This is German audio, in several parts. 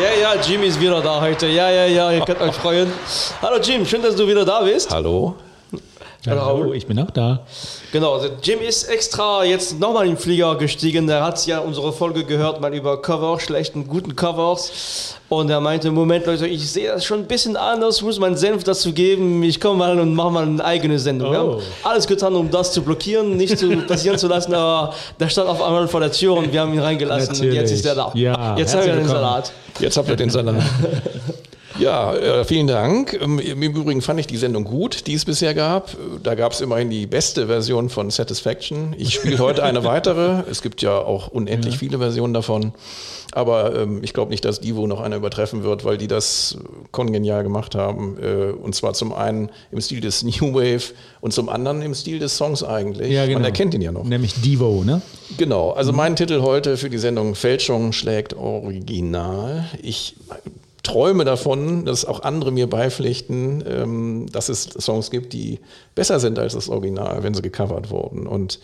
Ja, ja, Jim ist wieder da heute. Ja, ja, ja, ihr könnt euch freuen. Hallo Jim, schön, dass du wieder da bist. Hallo. Hallo, ich bin auch da. Genau, also Jim ist extra jetzt nochmal in den Flieger gestiegen. Er hat ja unsere Folge gehört, mal über Cover, schlechten, guten Covers. Und er meinte, Moment Leute, ich sehe das schon ein bisschen anders, muss meinen Senf dazu geben. Ich komme mal und mache mal eine eigene Sendung. Wir haben Oh. alles getan, um das zu blockieren, nicht zu passieren zu lassen, aber der stand auf einmal vor der Tür und wir haben ihn reingelassen und jetzt Natürlich. ist er da. Ja, jetzt haben wir den. Salat. Jetzt habt ihr den Salat. Ja, äh, vielen Dank. Ähm, Im Übrigen fand ich die Sendung gut, die es bisher gab. Da gab es immerhin die beste Version von Satisfaction. Ich spiele heute eine weitere. Es gibt ja auch unendlich viele Versionen davon. Aber ähm, ich glaube nicht, dass Divo noch eine übertreffen wird, weil die das kongenial gemacht haben. Äh, und zwar zum einen im Stil des New Wave und zum anderen im Stil des Songs eigentlich. Ja, genau. Man erkennt ihn ja noch. Nämlich Devo, ne? Genau, also mein Titel heute für die Sendung Fälschung schlägt Original. Ich träume davon, dass auch andere mir beipflichten, ähm, dass es Songs gibt, die besser sind als das Original, wenn sie gecovert wurden. Und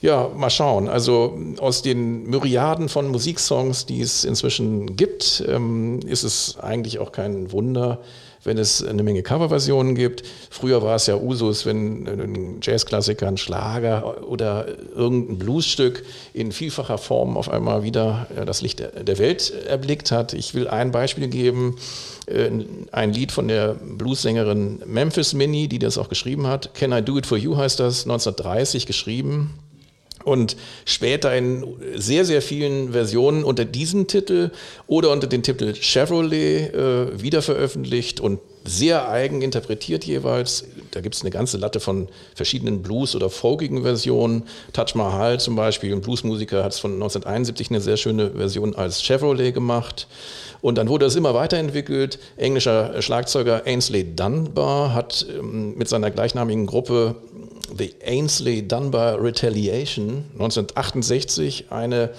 ja, mal schauen. Also aus den Myriaden von Musiksongs, die es inzwischen gibt, ähm, ist es eigentlich auch kein Wunder, wenn es eine Menge Coverversionen gibt. Früher war es ja Usus, wenn ein Jazzklassiker, ein Schlager oder irgendein Bluesstück in vielfacher Form auf einmal wieder äh, das Licht der- Welt erblickt hat. Ich will ein Beispiel geben. Äh, Ein Lied von der Bluessängerin Memphis Minnie, die das auch geschrieben hat. Can I Do It For You heißt das, 1930 geschrieben und später in sehr, sehr vielen Versionen unter diesem Titel oder unter dem Titel Chevrolet äh, wiederveröffentlicht und sehr eigen interpretiert jeweils. Da gibt es eine ganze Latte von verschiedenen Blues- oder folkigen Versionen. Taj Mahal zum Beispiel, ein Bluesmusiker, hat es von 1971 eine sehr schöne Version als Chevrolet gemacht. Und dann wurde es immer weiterentwickelt. Englischer Schlagzeuger Ainsley Dunbar hat ähm, mit seiner gleichnamigen Gruppe The Ainsley Dunbar Retaliation 1968 eine,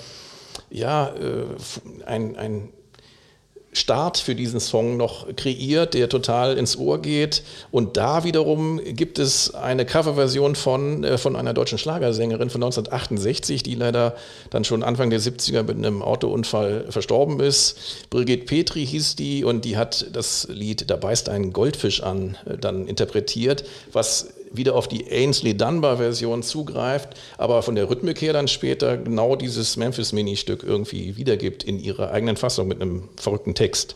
ja, äh, ein, ein Start für diesen Song noch kreiert, der total ins Ohr geht. Und da wiederum gibt es eine Coverversion von, äh, von einer deutschen Schlagersängerin von 1968, die leider dann schon Anfang der 70er mit einem Autounfall verstorben ist. Brigitte Petri hieß die und die hat das Lied Da beißt ein Goldfisch an äh, dann interpretiert, was wieder auf die Ainsley Dunbar-Version zugreift, aber von der Rhythmik her dann später genau dieses Memphis-Mini-Stück irgendwie wiedergibt in ihrer eigenen Fassung mit einem verrückten Text.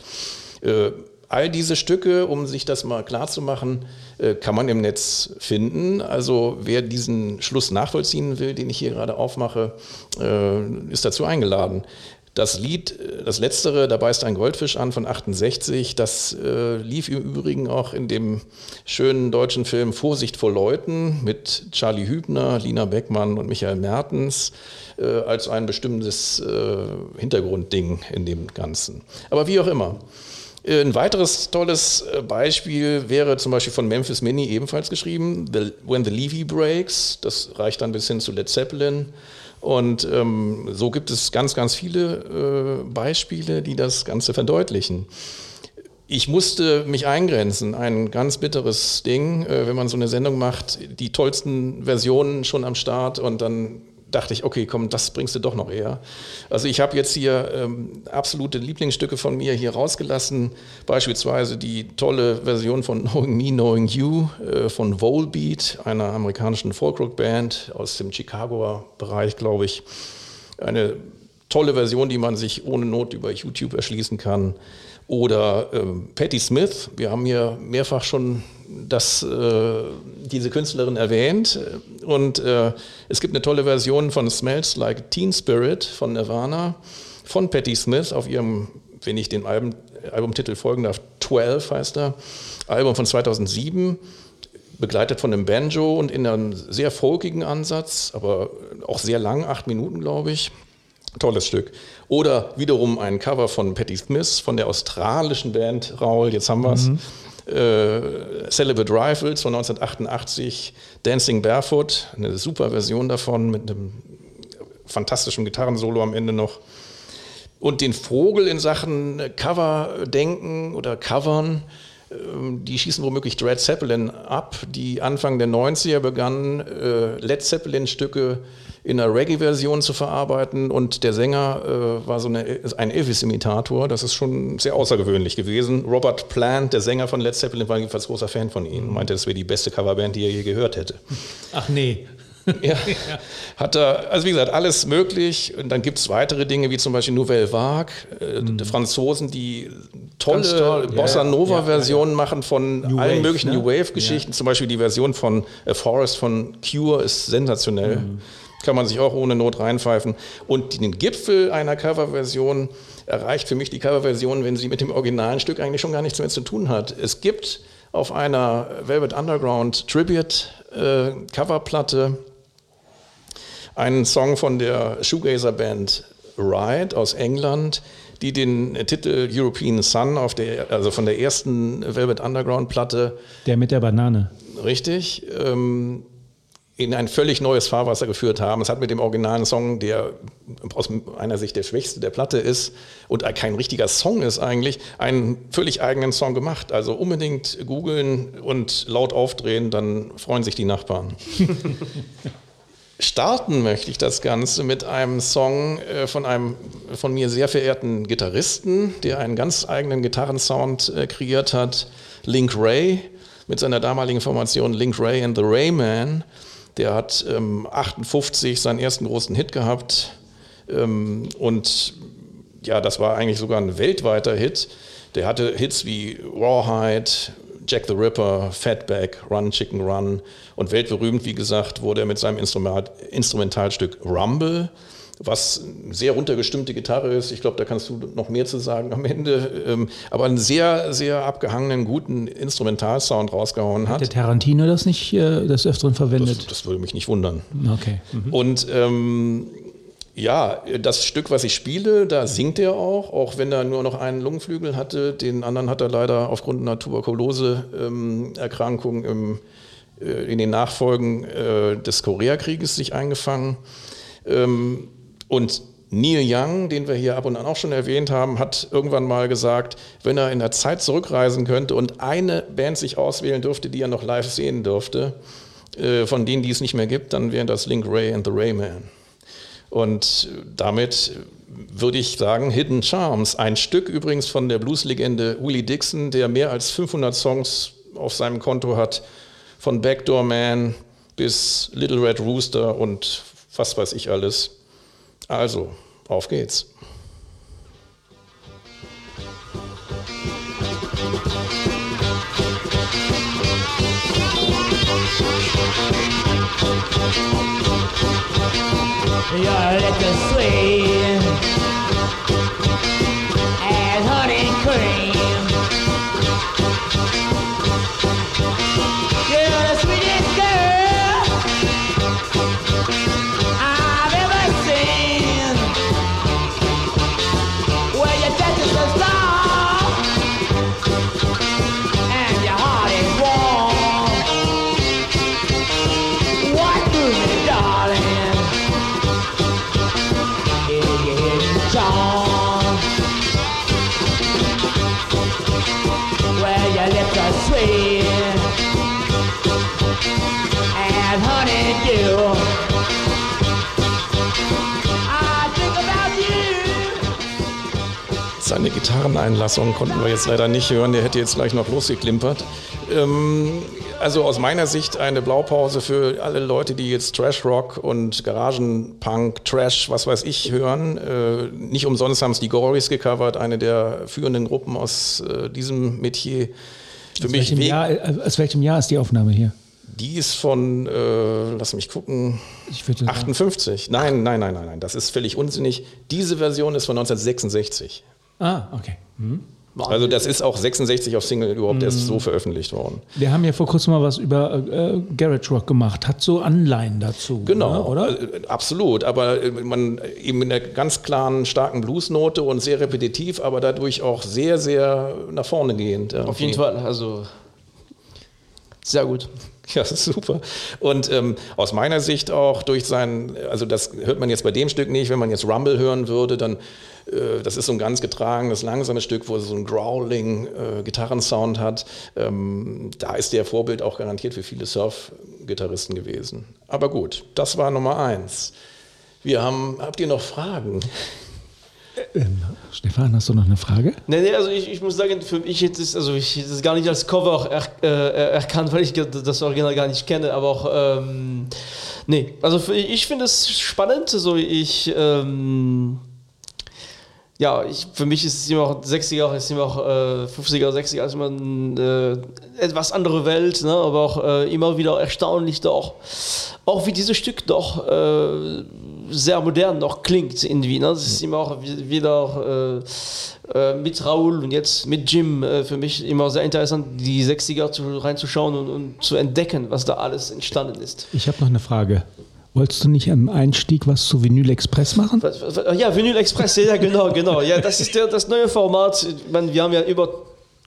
Äh, all diese Stücke, um sich das mal klar zu machen, äh, kann man im Netz finden. Also wer diesen Schluss nachvollziehen will, den ich hier gerade aufmache, äh, ist dazu eingeladen. Das Lied, äh, das letztere, da beißt ein Goldfisch an von 68, das äh, lief im Übrigen auch in dem schönen deutschen Film Vorsicht vor Leuten mit Charlie Hübner, Lina Beckmann und Michael Mertens äh, als ein bestimmtes äh, Hintergrundding in dem Ganzen. Aber wie auch immer. Äh, Ein weiteres tolles äh, Beispiel wäre zum Beispiel von Memphis Mini ebenfalls geschrieben, When the Levy Breaks. Das reicht dann bis hin zu Led Zeppelin. Und ähm, so gibt es ganz, ganz viele äh, Beispiele, die das Ganze verdeutlichen. Ich musste mich eingrenzen, ein ganz bitteres Ding, äh, wenn man so eine Sendung macht, die tollsten Versionen schon am Start und dann dachte ich, okay, komm, das bringst du doch noch eher. Also ich habe jetzt hier ähm, absolute Lieblingsstücke von mir hier rausgelassen, beispielsweise die tolle Version von Knowing Me, Knowing You äh, von Volbeat, einer amerikanischen Folkrock-Band aus dem Chicagoer Bereich, glaube ich. Eine tolle Version, die man sich ohne Not über YouTube erschließen kann. Oder ähm, Patti Smith, wir haben hier mehrfach schon das, äh, diese Künstlerin erwähnt. Und äh, es gibt eine tolle Version von Smells Like Teen Spirit von Nirvana, von Patti Smith auf ihrem, wenn ich den Album, Albumtitel folgen darf, 12 heißt er, Album von 2007 begleitet von einem Banjo und in einem sehr folkigen Ansatz, aber auch sehr lang, acht Minuten, glaube ich. Tolles Stück. Oder wiederum ein Cover von Patti Smith von der australischen Band Raul, jetzt haben wir es. Äh, Celibate Rifles von 1988, Dancing Barefoot, eine super Version davon mit einem fantastischen Gitarrensolo am Ende noch. Und den Vogel in Sachen Cover denken oder Covern die schießen womöglich Dread Zeppelin ab, die Anfang der 90er begannen, äh, Led Zeppelin-Stücke in einer Reggae-Version zu verarbeiten und der Sänger äh, war so eine, ein Elvis-Imitator. Das ist schon sehr außergewöhnlich gewesen. Robert Plant, der Sänger von Led Zeppelin, war jedenfalls großer Fan von ihnen. Meinte, das wäre die beste Coverband, die er je gehört hätte. Ach nee. ja, hat er, also wie gesagt, alles möglich. Und dann gibt es weitere Dinge, wie zum Beispiel Nouvelle Vague, äh, mhm. die Franzosen, die tolle toll. Bossa Nova-Versionen ja, ja, machen von New allen Wave, möglichen ne? New Wave-Geschichten. Zum Beispiel die Version von A Forest von Cure ist sensationell. Mhm. Kann man sich auch ohne Not reinpfeifen. Und den Gipfel einer Coverversion erreicht für mich die Coverversion, wenn sie mit dem originalen Stück eigentlich schon gar nichts mehr zu tun hat. Es gibt auf einer Velvet Underground Tribute äh, Coverplatte einen Song von der Shoegazer Band Ride aus England, die den Titel European Sun auf der, also von der ersten Velvet Underground Platte. Der mit der Banane. Richtig. Ähm, in ein völlig neues Fahrwasser geführt haben. Es hat mit dem originalen Song, der aus einer Sicht der schwächste der Platte ist und kein richtiger Song ist eigentlich, einen völlig eigenen Song gemacht. Also unbedingt googeln und laut aufdrehen, dann freuen sich die Nachbarn. Starten möchte ich das Ganze mit einem Song äh, von einem von mir sehr verehrten Gitarristen, der einen ganz eigenen Gitarrensound äh, kreiert hat, Link Ray, mit seiner damaligen Formation Link Ray and the Rayman. Der hat ähm, 58 seinen ersten großen Hit gehabt ähm, und ja, das war eigentlich sogar ein weltweiter Hit. Der hatte Hits wie Rawhide, Jack the Ripper, Fatback, Run Chicken Run und weltberühmt, wie gesagt, wurde er mit seinem Instrument, Instrumentalstück Rumble was eine sehr runtergestimmte Gitarre ist. Ich glaube, da kannst du noch mehr zu sagen am Ende. Ähm, aber einen sehr, sehr abgehangenen, guten Instrumentalsound rausgehauen hat. Hat der Tarantino das nicht äh, des Öfteren verwendet? Das, das, würde mich nicht wundern. Okay. Mhm. Und ähm, ja, das Stück, was ich spiele, da singt er auch, auch wenn er nur noch einen Lungenflügel hatte. Den anderen hat er leider aufgrund einer Tuberkulose-Erkrankung ähm, äh, in den Nachfolgen äh, des Koreakrieges sich eingefangen. Ähm, und Neil Young, den wir hier ab und an auch schon erwähnt haben, hat irgendwann mal gesagt, wenn er in der Zeit zurückreisen könnte und eine Band sich auswählen dürfte, die er noch live sehen dürfte, äh, von denen, die es nicht mehr gibt, dann wären das Link Ray and the Rayman. Und damit würde ich sagen, Hidden Charms, ein Stück übrigens von der Blueslegende Willie Dixon, der mehr als 500 Songs auf seinem Konto hat, von Backdoor Man bis Little Red Rooster und was weiß ich alles. Also, auf geht's. Seine Gitarreneinlassung konnten wir jetzt leider nicht hören, der hätte jetzt gleich noch losgeklimpert. Ähm, also aus meiner Sicht eine Blaupause für alle Leute, die jetzt Trash Rock und Garagenpunk, Trash, was weiß ich, hören. Äh, nicht umsonst haben es die Gories gecovert, eine der führenden Gruppen aus äh, diesem Metier. Für aus, mich welchem Jahr, äh, aus welchem Jahr ist die Aufnahme hier? Die ist von, äh, lass mich gucken, 58. Nein, nein, nein, nein, nein, das ist völlig unsinnig. Diese Version ist von 1966. Ah, okay. Mhm. Also das ist auch 66 auf Single überhaupt mhm. erst so veröffentlicht worden. Wir haben ja vor kurzem mal was über äh, Garage Rock gemacht, hat so Anleihen dazu. Genau, ne, oder? Äh, absolut, aber äh, man eben in einer ganz klaren, starken Bluesnote und sehr repetitiv, aber dadurch auch sehr, sehr nach vorne gehend. Auf jeden Fall, also Sehr gut. Ja, super. Und ähm, aus meiner Sicht auch durch sein, also das hört man jetzt bei dem Stück nicht, wenn man jetzt Rumble hören würde, dann, äh, das ist so ein ganz getragenes, langsames Stück, wo es so einen growling äh, Gitarrensound hat. Ähm, da ist der Vorbild auch garantiert für viele Surf-Gitarristen gewesen. Aber gut, das war Nummer eins. Wir haben, habt ihr noch Fragen? Ähm, Stefan, hast du noch eine Frage? Nee, nee, also ich, ich muss sagen, für mich jetzt ist, also ich das gar nicht als Cover er, äh, erkannt, weil ich das Original gar nicht kenne, aber auch, ähm, nee, also für, ich finde es spannend, so ich, ähm, ja, ich, für mich ist es immer auch 60er, ist immer auch äh, 50er, 60er, ist immer eine äh, etwas andere Welt, ne? aber auch äh, immer wieder erstaunlich doch, auch wie dieses Stück doch äh, sehr modern noch klingt irgendwie. Ne? Ist immer auch wieder äh, äh, mit Raoul und jetzt mit Jim für mich immer sehr interessant, die 60er zu, reinzuschauen und, und zu entdecken, was da alles entstanden ist. Ich habe noch eine Frage. Wolltest du nicht am Einstieg was zu Vinyl Express machen? Ja, Vinyl Express, ja, genau, genau. Ja, das ist der, das neue Format. Meine, wir haben ja über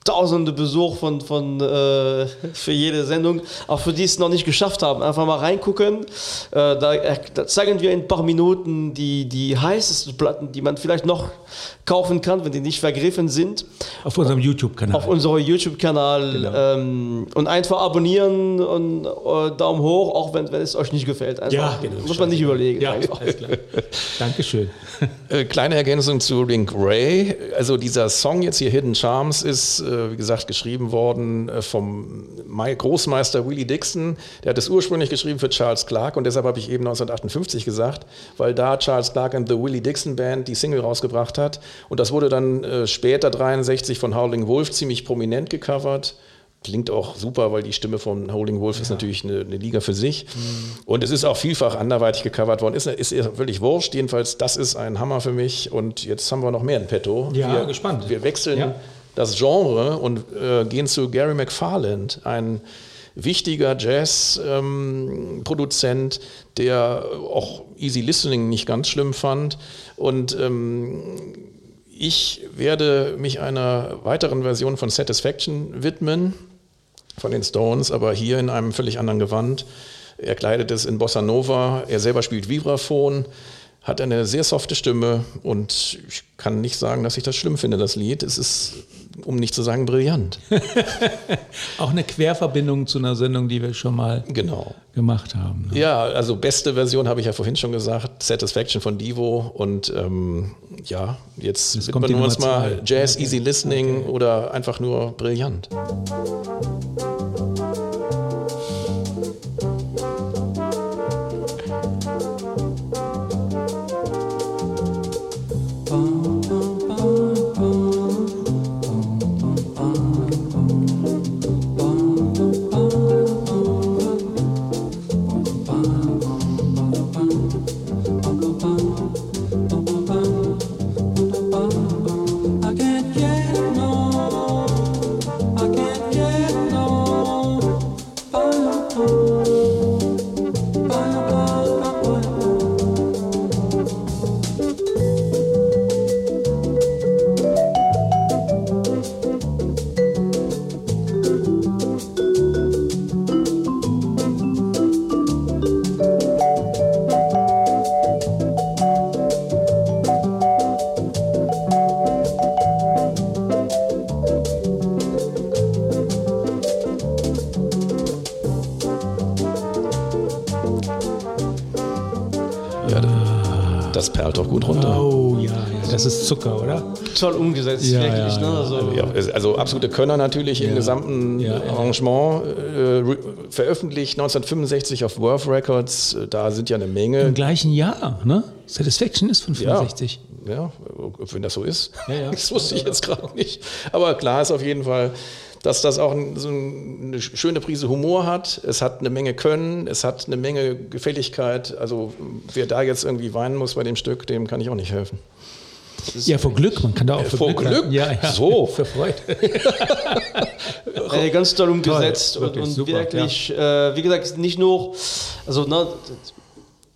tausende Besuch von, von, äh, für jede Sendung, auch für die es noch nicht geschafft haben. Einfach mal reingucken. Äh, da, da, zeigen wir in ein paar Minuten die, die heißesten Platten, die man vielleicht noch kaufen kann, wenn die nicht vergriffen sind. Auf unserem YouTube-Kanal. Auf unserem YouTube-Kanal. Genau. Ähm, und einfach abonnieren und äh, Daumen hoch, auch wenn, wenn es euch nicht gefällt. Einfach, ja, genau. Muss man nicht überlegen. Ja, einfach. alles klar. Dankeschön. Äh, kleine Ergänzung zu Link Ray. Also dieser Song jetzt hier, Hidden Charms, ist äh, äh, wie gesagt, geschrieben worden äh, vom Großmeister Willie Dixon. Der hat es ursprünglich geschrieben für Charles Clark und deshalb habe ich eben 1958 gesagt, weil da Charles Clark and the Willie Dixon Band die Single rausgebracht hat. Und das wurde dann äh, später 63 von Howling Wolf ziemlich prominent gecovert klingt auch super, weil die Stimme von Howling Wolf ja. ist natürlich eine, eine, Liga für sich. Mhm. Und es ist auch vielfach anderweitig gecovert worden. Ist, ist, ist völlig wurscht. Jedenfalls, das ist ein Hammer für mich. Und jetzt haben wir noch mehr in petto. Ja, wir, gespannt. Wir wechseln ja das Genre und äh, gehen zu Gary McFarland, ein wichtiger Jazz-Produzent, ähm, der auch Easy Listening nicht ganz schlimm fand. Und ähm, ich werde mich einer weiteren Version von Satisfaction widmen, von den Stones, aber hier in einem völlig anderen Gewand. Er kleidet es in Bossa Nova, er selber spielt Vibraphon hat eine sehr softe Stimme und ich kann nicht sagen, dass ich das schlimm finde, das Lied. Es ist, um nicht zu sagen, brillant. Auch eine Querverbindung zu einer Sendung, die wir schon mal genau. gemacht haben. Ne? Ja, also beste Version habe ich ja vorhin schon gesagt, Satisfaction von Divo und ähm, ja, jetzt widmen wir uns mal Jazz, okay. Easy Listening okay. oder einfach nur brillant. ist Zucker, oder? Toll umgesetzt, ja, wirklich. Ja, ne? also, ja, also, absolute Könner natürlich im gesamten Arrangement. Äh, veröffentlicht 1965 auf Worth Records. Da sind ja eine Menge. Im gleichen Jahr, ne? Satisfaction ist von 65. Ja, wenn das so ist. das wusste ich jetzt gerade nicht. Aber klar ist auf jeden Fall dass das auch so eine schöne Prise Humor hat. Es hat eine Menge Können, es hat eine Menge Gefälligkeit. Also wer da jetzt irgendwie weinen muss bei dem Stück, dem kann ich auch nicht helfen. Ja, vor Glück. Man kann da auch vor, vor Glück. Glück. Ja, ja, so. Für Freude. äh, ganz toll umgesetzt toll, wirklich und, und super, wirklich, ja. äh, wie gesagt, nicht nur, also ne,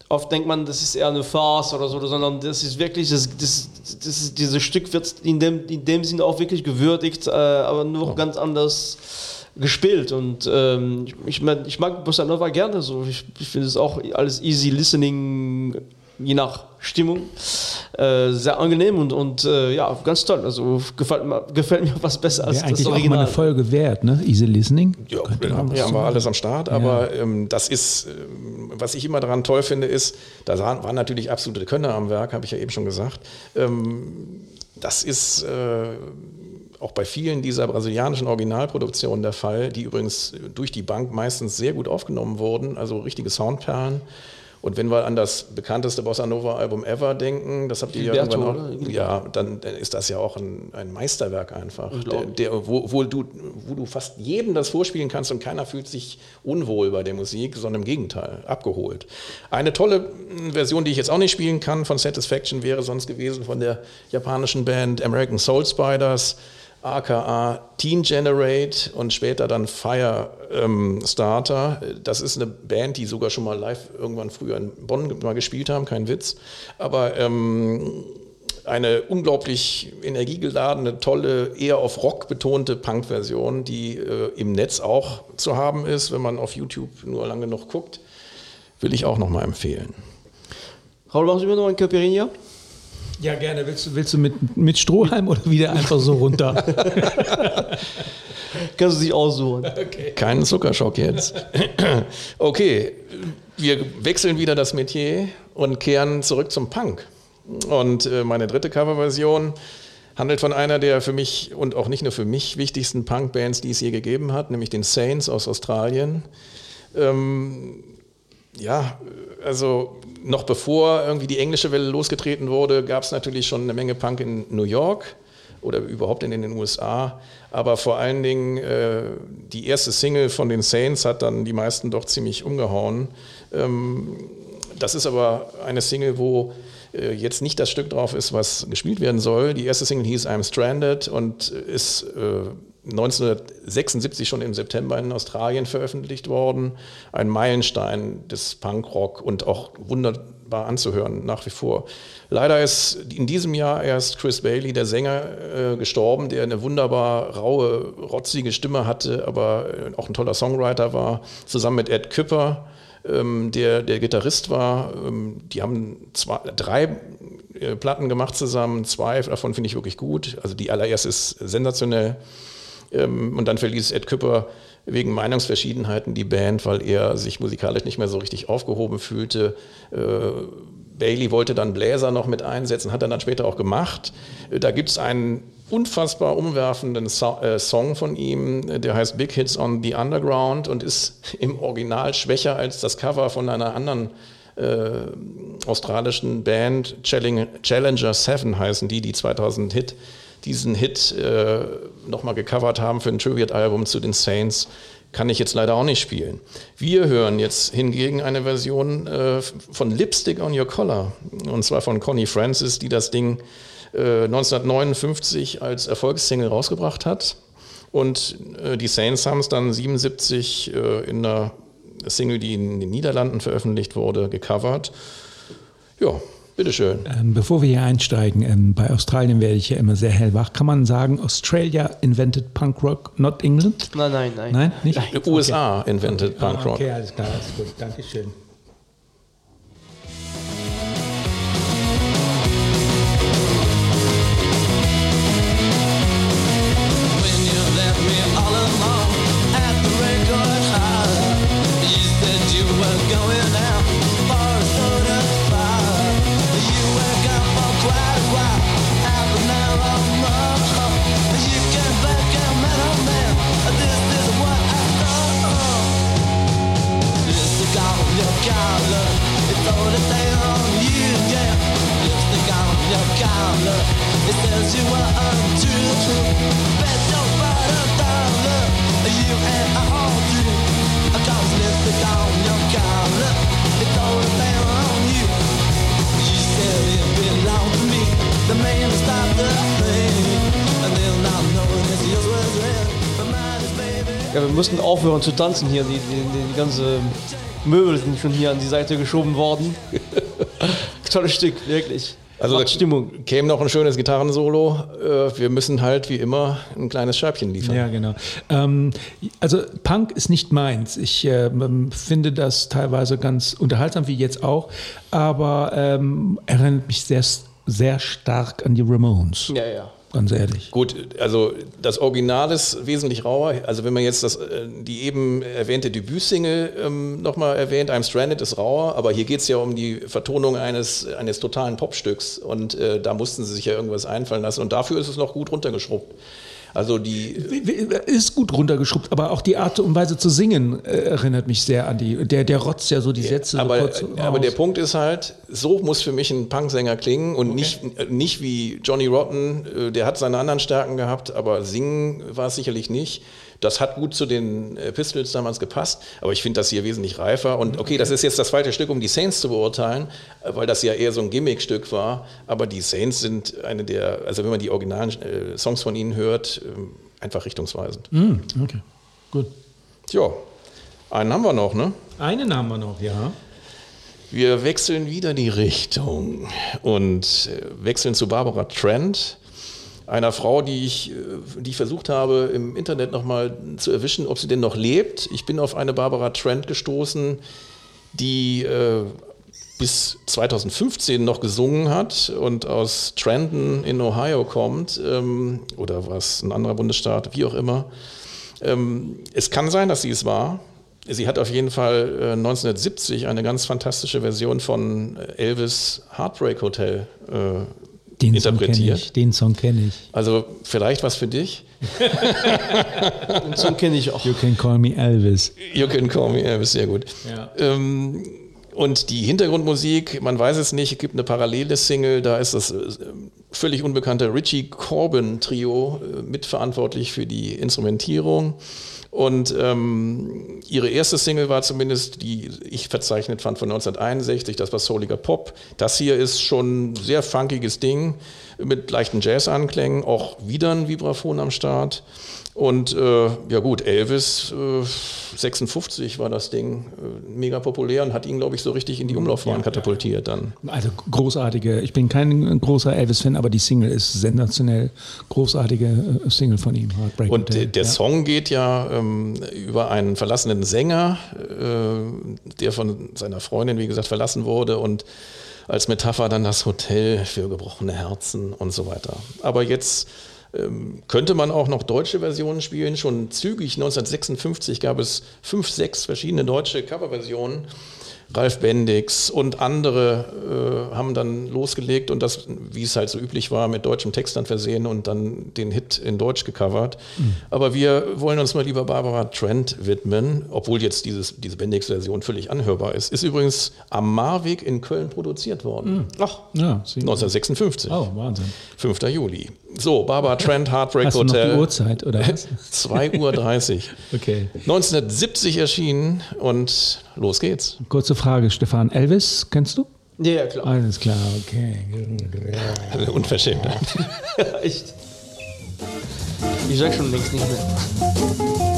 oft denkt man, das ist eher eine Farce oder so, sondern das ist wirklich, das, das, das dieses Stück wird in dem, in dem Sinne auch wirklich gewürdigt, äh, aber nur oh. ganz anders gespielt und ähm, ich, ich, mein, ich mag Bossa Nova gerne so ich, ich finde es auch alles easy listening je nach Stimmung äh, sehr angenehm und, und äh, ja ganz toll also gefällt mir, gefällt mir was besser als Wäre eigentlich das auch mal Original eine Folge wert, ne? Easy Listening. Ja, wir haben, ja, haben wir machen. alles am Start, aber ähm, das ist, ähm, was ich immer daran toll finde, ist, da waren waren natürlich absolute Könner am Werk, habe ich ja eben schon gesagt. Ähm, das ist äh, auch bei vielen dieser brasilianischen Originalproduktionen der Fall, die übrigens durch die Bank meistens sehr gut aufgenommen wurden, also richtige Soundperlen. Und wenn wir an das bekannteste Bossa Nova Album ever denken, das habt ihr ja irgendwann auch, ja, dann, ist das ja auch ein, ein Meisterwerk einfach, der, der, wo, wo, du, wo du fast jedem das vorspielen kannst und keiner fühlt sich unwohl bei der Musik, sondern im Gegenteil, abgeholt. Eine tolle mh, Version, die ich jetzt auch nicht spielen kann von Satisfaction, wäre sonst gewesen von der japanischen Band American Soul Spiders, aka Teen Generate und später dann Fire ähm, Starter. Das ist eine Band, die sogar schon mal live irgendwann früher in Bonn mal gespielt haben, kein Witz. Aber ähm, eine unglaublich energiegeladene, tolle, eher auf Rock betonte Punk-Version, die äh, im Netz auch zu haben ist, wenn man auf YouTube nur lange noch guckt, will ich auch noch mal empfehlen. Raul machen Sie mir noch ein Caipirinha Ja, gerne. Willst du, willst du mit, mit Strohhalm oder wieder einfach so runter? können Sie sich aussuchen Keinen Zuckerschock jetzt. Okay, wir wechseln wieder das Metier und kehren zurück zum Punk. Und äh, meine dritte Coverversion handelt von einer der für mich und auch nicht nur für mich wichtigsten Punk-Bands, die es je gegeben hat, nämlich den Saints aus Australien. Ähm, ja, also noch bevor irgendwie die englische Welle losgetreten wurde, gab es natürlich schon eine Menge Punk in New York oder überhaupt in den USA. Aber vor allen Dingen äh, die erste Single von den Saints hat dann die meisten doch ziemlich umgehauen. Ähm, das ist aber eine Single, wo äh, jetzt nicht das Stück drauf ist, was gespielt werden soll. Die erste Single hieß I'm Stranded und ist äh, 1976 schon im September in Australien veröffentlicht worden. Ein Meilenstein des Punkrock und auch wunderbar anzuhören nach wie vor. Leider ist in diesem Jahr erst Chris Bailey, der Sänger, äh, gestorben, der eine wunderbar raue, rotzige Stimme hatte, aber äh, auch ein toller Songwriter war, zusammen mit Ed Küpper ähm, der, der Gitarrist war. Ähm, die haben zwei, drei äh, Platten gemacht zusammen, zwei davon finde ich wirklich gut. Also die allererste ist sensationell. Ähm, und dann verließ Ed Küpper wegen Meinungsverschiedenheiten die Band, weil er sich musikalisch nicht mehr so richtig aufgehoben fühlte. Äh, Bailey wollte dann Bläser noch mit einsetzen, hat er dann später auch gemacht. Äh, Da gibt es einen unfassbar umwerfenden so äh, Song von ihm, äh, der heißt Big Hits on the Underground und ist im Original schwächer als das Cover von einer anderen äh, australischen Band, Challenger, Challenger 7 heißen die, die 2000 Hit, diesen Hit äh, nochmal gecovert haben für ein Tribute-Album zu den Saints. Kann ich jetzt leider auch nicht spielen. Wir hören jetzt hingegen eine Version äh, von Lipstick on Your Collar. Und zwar von Connie Francis, die das Ding äh, 1959 als Erfolgssingle rausgebracht hat. Und äh, die Saints haben es dann 77 äh, in einer Single, die in den Niederlanden veröffentlicht wurde, gecovert. Ja, bitteschön. ähm, bevor wir hier einsteigen, ähm, bei Australien werde ich ja immer sehr hellwach. Kann man sagen, Australia invented Punk Rock, not England? nein nein nein Nein, nicht? Die USA invented Punk Rock. Okay, alles klar, alles gut. Dankeschön. Mussten aufhören zu tanzen hier. Die, die, die ganze Möbel sind schon hier an die Seite geschoben worden. Tolles Stück, wirklich. Also Macht Stimmung. käme noch ein schönes Gitarrensolo. Äh, Wir müssen halt wie immer ein kleines Scheibchen liefern. Ja, genau. Ähm, also Punk ist nicht meins. Ich ähm, finde das teilweise ganz unterhaltsam, wie jetzt auch, aber ähm, erinnert mich sehr, sehr stark an die Ramones. Ja, ja. Ganz ehrlich. Gut, also das Original ist wesentlich rauer. Also wenn man jetzt das, äh, die eben erwähnte Debütsingle ähm, nochmal erwähnt, I'm Stranded ist rauer, aber hier geht es ja um die Vertonung eines, eines totalen Popstücks und äh, da mussten sie sich ja irgendwas einfallen lassen und dafür ist es noch gut runtergeschrubbt. Also die, Ist gut runtergeschrubbt, aber auch die Art und Weise zu singen äh, erinnert mich sehr an die. Der, der rotzt ja so die Sätze. so aber, kurz aber raus. der Punkt ist halt, so muss für mich ein Punksänger klingen und nicht, äh, nicht wie Johnny Rotten, äh, der hat seine anderen Stärken gehabt, aber singen war es sicherlich nicht. Das hat gut zu den äh, Pistols damals gepasst, aber ich finde das hier wesentlich reifer. Und okay, das ist jetzt das zweite Stück, um die Saints zu beurteilen, äh, weil das ja eher so ein Gimmickstück war. Aber die Saints sind eine der, also wenn man die originalen äh, Songs von ihnen hört, ähm, einfach richtungsweisend. Hm, okay, gut. Tja, einen haben wir noch, ne? Einen haben wir noch, ja. Wir wechseln wieder die Richtung und wechseln zu Barbara Trent, einer Frau, die ich, äh, die ich versucht habe, im Internet nochmal zu erwischen, ob sie denn noch lebt. Ich bin auf eine Barbara Trent gestoßen, die äh, bis 2015 noch gesungen hat und aus Trenton in Ohio kommt, ähm, oder was, ein anderer Bundesstaat, wie auch immer. Ähm, es kann sein, dass sie es war. Sie hat auf jeden Fall äh, 1970 eine ganz fantastische Version von Elvis Heartbreak Hotel äh, Den Song kenne interpretiert. ich. Den Song kenne ich. Also vielleicht was für dich. Den Song kenne ich auch. You can call me Elvis. You can call me Elvis, sehr gut. Ja. Ähm, und die Hintergrundmusik, man weiß es nicht, es gibt eine parallele Single, da ist das äh, völlig unbekannte Richie Corbin Trio äh, mitverantwortlich für die Instrumentierung. Und ähm, ihre erste Single war zumindest, die ich verzeichnet fand, von 1961, das war Souliger Pop. Das hier ist schon ein sehr funkiges Ding mit leichten Jazz-Anklängen, auch wieder ein Vibraphon am Start. Und äh, ja gut, Elvis, äh, 56 war das Ding, äh, mega populär und hat ihn, glaube ich, so richtig in die Umlaufbahn katapultiert dann. Also großartige, ich bin kein großer Elvis-Fan, aber die Single ist sensationell. Großartige äh, Single von ihm, Heartbreak Und Hotel. der, der ja. Song geht ja ähm, über einen verlassenen Sänger, äh, der von seiner Freundin, wie gesagt, verlassen wurde und als Metapher dann das Hotel für gebrochene Herzen und so weiter. Aber jetzt ähm, könnte man auch noch deutsche Versionen spielen. Schon zügig 1956 gab es fünf, sechs verschiedene deutsche Coverversionen. Ralf Bendix und andere äh, haben dann losgelegt und das, wie es halt so üblich war, mit deutschem Text dann versehen und dann den Hit in Deutsch gecovert. Aber wir wollen uns mal lieber Barbara Trent widmen, obwohl jetzt dieses, diese Bendix-Version völlig anhörbar ist. Ist übrigens am Marweg in Köln produziert worden. Ach, ja, sie, 1956. Oh, Wahnsinn. 5. Juli. So, Barbara Trent, Heartbreak Hast du noch die Hotel. Uhrzeit oder was? 2.30 Uhr. Okay. 1970 erschienen und los geht's. Kurze Frage, Stefan. Elvis, kennst du? ja, ja, klar. Alles klar, okay. Unverschämt. Echt. Ich sag schon längst nicht mehr.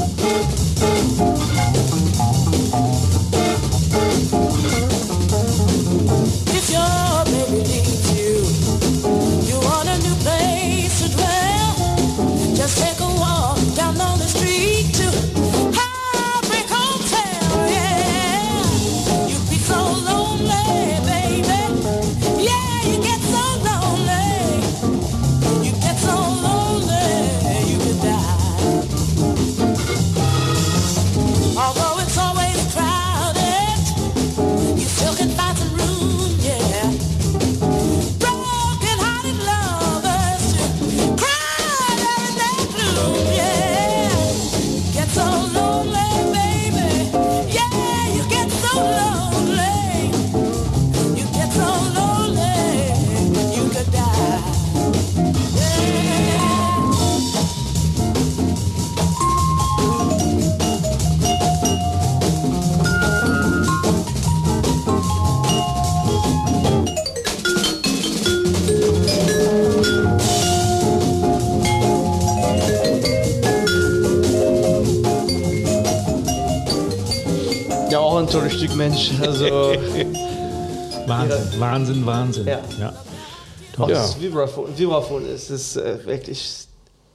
Mensch. Also, Wahnsinn, Wahnsinn, Wahnsinn. Ja. ja. Auch Ja. das Vibraphon, Vibraphon ist, ist äh, wirklich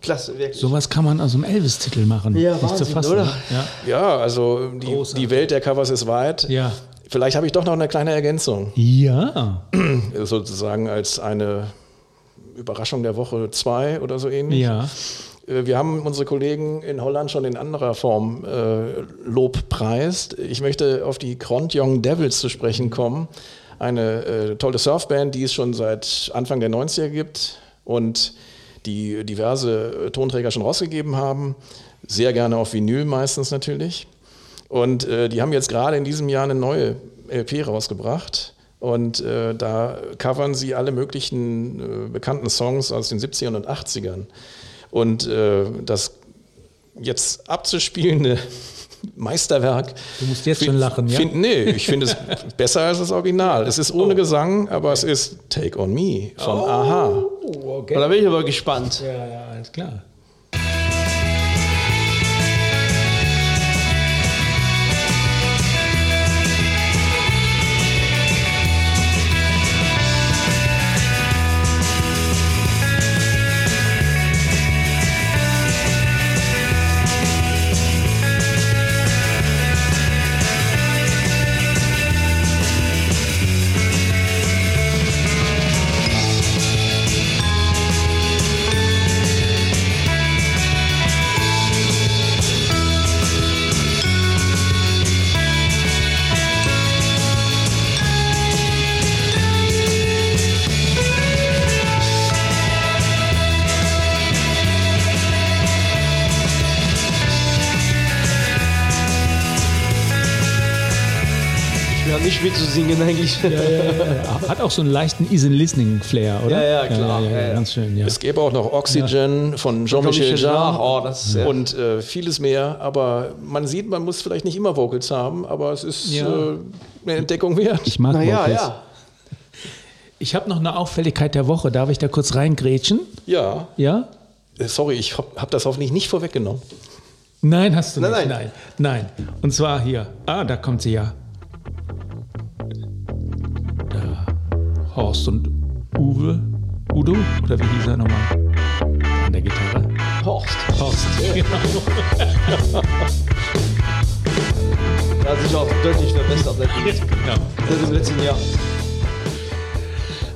klasse, wirklich. Sowas kann man aus dem Elvis-Titel machen. Ja, Nicht zu Wahnsinn, fassen. oder? ne? Ja. Ja, also die, Großartig. die Welt der Covers ist weit. Ja. Vielleicht habe ich doch noch eine kleine Ergänzung, Ja. sozusagen als eine Überraschung der Woche zwei oder so ähnlich. Ja. Äh, Wir haben unsere Kollegen in Holland schon in anderer Form äh, Lob. Ich möchte auf die Kront Young Devils zu sprechen kommen. Eine äh, tolle Surfband, die es schon seit Anfang der 90er gibt und die diverse äh, Tonträger schon rausgegeben haben. Sehr gerne auf Vinyl meistens natürlich. Und äh, die haben jetzt gerade in diesem Jahr eine neue LP rausgebracht. Und äh, da covern sie alle möglichen äh, bekannten Songs aus den 70ern und 80ern. Und äh, das jetzt abzuspielende Meisterwerk. Du musst jetzt fi- schon lachen, ja? Find, nee, ich finde es besser als das Original. Es ist ohne Gesang, aber es ist Take on Me von Aha. Oh, okay. Da bin ich aber gespannt. Ja, ja, alles klar. Mitzusingen eigentlich. Ja, ja, ja. Hat auch so einen leichten Easy-Listening-Flair, oder? Ja, ja, klar. Ja, ja, Ja, ja. Ganz schön, ja. Es gäbe auch noch Oxygen von Jean-Michel Jarre oh, und äh, vieles mehr. Aber man sieht, man muss vielleicht nicht immer Vocals haben, aber es ist Ja. äh, eine Entdeckung wert. Ich mag Naja, Vocals. ja. Ich habe noch eine Auffälligkeit der Woche. Darf ich da kurz reingrätschen? Ja, Ja? Äh, sorry, ich habe hab das hoffentlich nicht vorweggenommen. Nein, hast du Nein, nicht. nein. nein. Nein. Und zwar hier. Ah, da kommt sie ja. Horst und Uwe. Udo? Oder wie hieß er nochmal? An der Gitarre. Horst. Horst. Genau. Er hat sich auch deutlich verbessert seit dem- genau. dem letzten Jahr.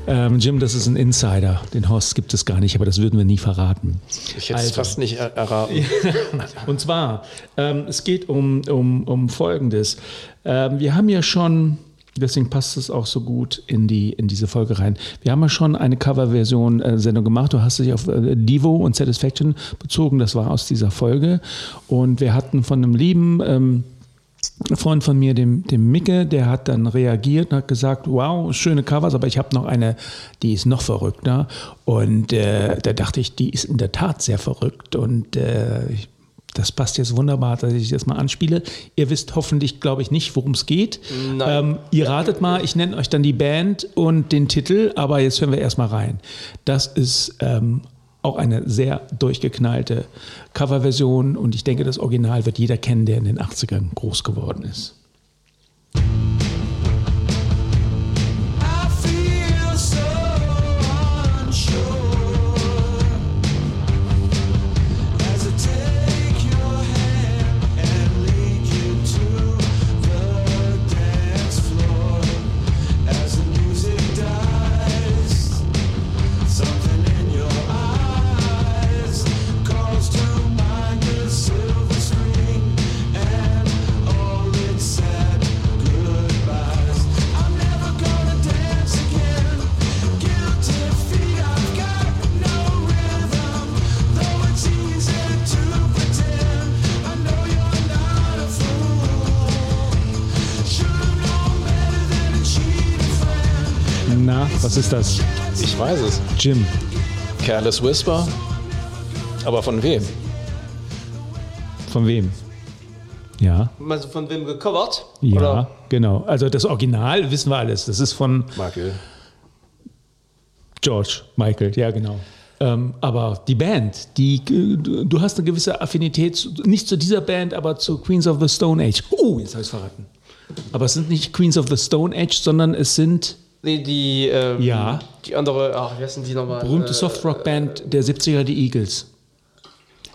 Ähm, Jim, das ist ein Insider. Den Horst gibt es gar nicht, aber das würden wir nie verraten. Ich hätte es Also. fast nicht er erraten. Und zwar, ähm, es geht um, um, um Folgendes. Ähm, wir haben ja schon, deswegen passt es auch so gut in, die, in diese Folge rein, wir haben ja schon eine Coverversion-Sendung gemacht. Du hast dich auf äh, Divo und Satisfaction bezogen, das war aus dieser Folge. Und wir hatten von einem lieben... Ähm, Freund von mir, dem, dem Micke, der hat dann reagiert und hat gesagt, wow, schöne Covers, aber ich habe noch eine, die ist noch verrückter. Und äh, da dachte ich, die ist in der Tat sehr verrückt. Und äh, ich- das passt jetzt wunderbar, dass ich das mal anspiele. Ihr wisst hoffentlich, glaube ich, nicht, worum es geht. Ähm, ihr ratet mal, ich nenne euch dann die Band und den Titel, aber jetzt hören wir erstmal rein. Das ist ähm, auch eine sehr durchgeknallte Coverversion und ich denke, das Original wird jeder kennen, der in den 80ern groß geworden ist. Was ist das? Ich weiß es. Jim. Careless Whisper. Aber von wem? Von wem? Ja, Also von wem gecovert? ja, Oder? genau. Also das Original wissen wir alles. Das ist von Michael. George Michael, ja genau. Ähm, aber die Band, die, du hast eine gewisse Affinität, zu, nicht zu dieser Band, aber zu Queens of the Stone Age. Oh, jetzt habe ich es verraten. Aber es sind nicht Queens of the Stone Age, sondern es sind Die, die, ähm, Ja. die andere, ach, wie heißen die nochmal? Berühmte Äh, Softrock-Band der 70er, die Eagles.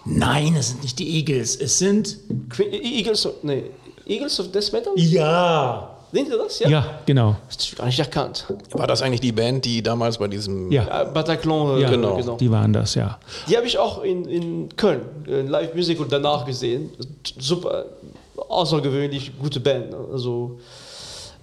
Nein, es sind nicht die Eagles. Es sind. Queen- Eagles of, nee, Eagles of Death Metal? Ja. Sind die das? Ja. Ja, genau. Das ist gar nicht erkannt. War das eigentlich die Band, die damals bei diesem Ja, Äh, Bataclan, äh, Ja, genau. genau. die waren das, ja. Die habe ich auch in, in Köln, in Live Music und danach gesehen. Super, außergewöhnlich gute Band. ne? Also,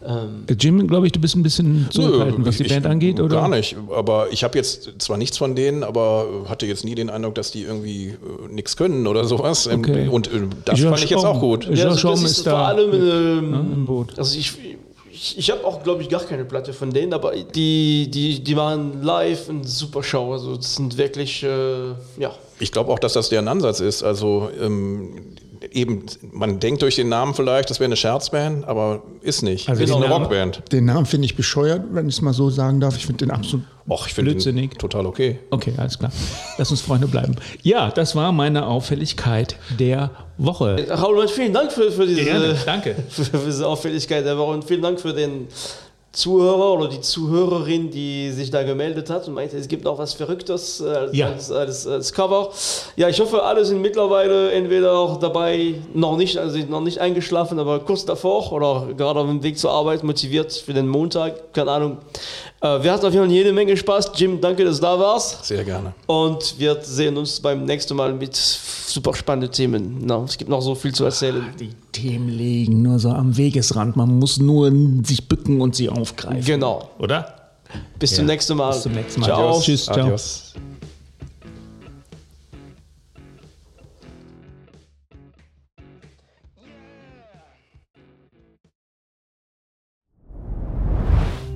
ähm, Jim, glaube ich, du bist ein bisschen zurückhaltend, was die ich- Band angeht, oder? Gar nicht. Aber ich habe jetzt zwar nichts von denen, aber hatte jetzt nie den Eindruck, dass die irgendwie äh, nichts können oder sowas. Ähm, Okay. Und äh, das George fand ich jetzt auch gut. Ja, also das ist ist da vor allem mit, ähm, ne, im Boot. Also ich, ich, ich habe auch, glaube ich, gar keine Platte von denen, aber die, die, die machen live eine super Show. Also das sind wirklich, äh, ja. Ich glaube auch, dass das deren Ansatz ist. Also ähm, eben, man denkt durch den Namen vielleicht, das wäre eine Scherzband, aber ist nicht. Also ist den eine Namen- Rockband. Den Namen finde ich bescheuert, wenn ich es mal so sagen darf. Ich finde den absolut. Och, ich finde Blödsinnig. den total okay. Okay, alles klar. Lass uns Freunde bleiben. Ja, das war meine Auffälligkeit der Woche. Raoul, vielen Dank für, für diese Gerne, danke. für, für diese Auffälligkeit der Woche und vielen Dank für den Zuhörer oder die Zuhörerin, die sich da gemeldet hat und meinte, es gibt noch was Verrücktes äh, als, Ja. als, als, als Cover. Ja, ich hoffe, alle sind mittlerweile entweder auch dabei, noch nicht, also noch nicht eingeschlafen, aber kurz davor oder gerade auf dem Weg zur Arbeit motiviert für den Montag, keine Ahnung. Äh, wir hatten auf jeden Fall jede Menge Spaß. Jim, danke, dass du da warst. Sehr gerne. Und wir sehen uns beim nächsten Mal mit super spannenden Themen. Na, es gibt noch so viel zu erzählen. Die Themen liegen nur so am Wegesrand. Man muss nur sich bücken und sie aufgreifen. Genau. Oder? Bis zum nächsten Mal. Bis zum nächsten Mal. Ciao. Tschüss. Ciao. Adios.